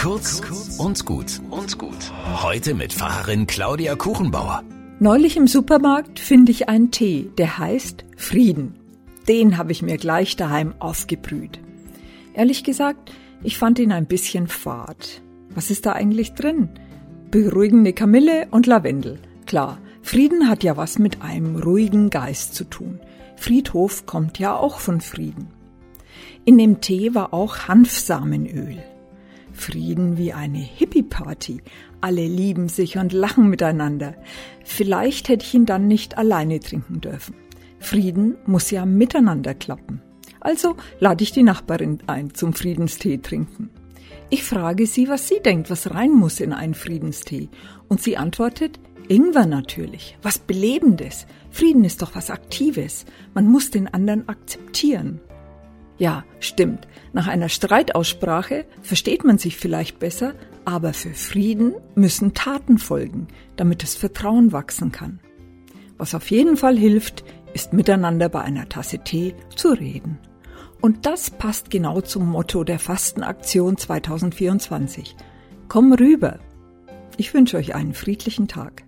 Kurz und gut und gut. Heute mit Pfarrerin Claudia Kuchenbauer. Neulich im Supermarkt finde ich einen Tee, der heißt Frieden. Den habe ich mir gleich daheim aufgebrüht. Ehrlich gesagt, ich fand ihn ein bisschen fad. Was ist da eigentlich drin? Beruhigende Kamille und Lavendel. Klar, Frieden hat ja was mit einem ruhigen Geist zu tun. Friedhof kommt ja auch von Frieden. In dem Tee war auch Hanfsamenöl. Frieden wie eine Hippie-Party. Alle lieben sich und lachen miteinander. Vielleicht hätte ich ihn dann nicht alleine trinken dürfen. Frieden muss ja miteinander klappen. Also lade ich die Nachbarin ein zum Friedenstee trinken. Ich frage sie, was sie denkt, was rein muss in einen Friedenstee. Und sie antwortet, Ingwer natürlich, was Belebendes. Frieden ist doch was Aktives. Man muss den anderen akzeptieren. Ja, stimmt. Nach einer Streitaussprache versteht man sich vielleicht besser, aber für Frieden müssen Taten folgen, damit das Vertrauen wachsen kann. Was auf jeden Fall hilft, ist miteinander bei einer Tasse Tee zu reden. Und das passt genau zum Motto der Fastenaktion 2024. Komm rüber. Ich wünsche euch einen friedlichen Tag.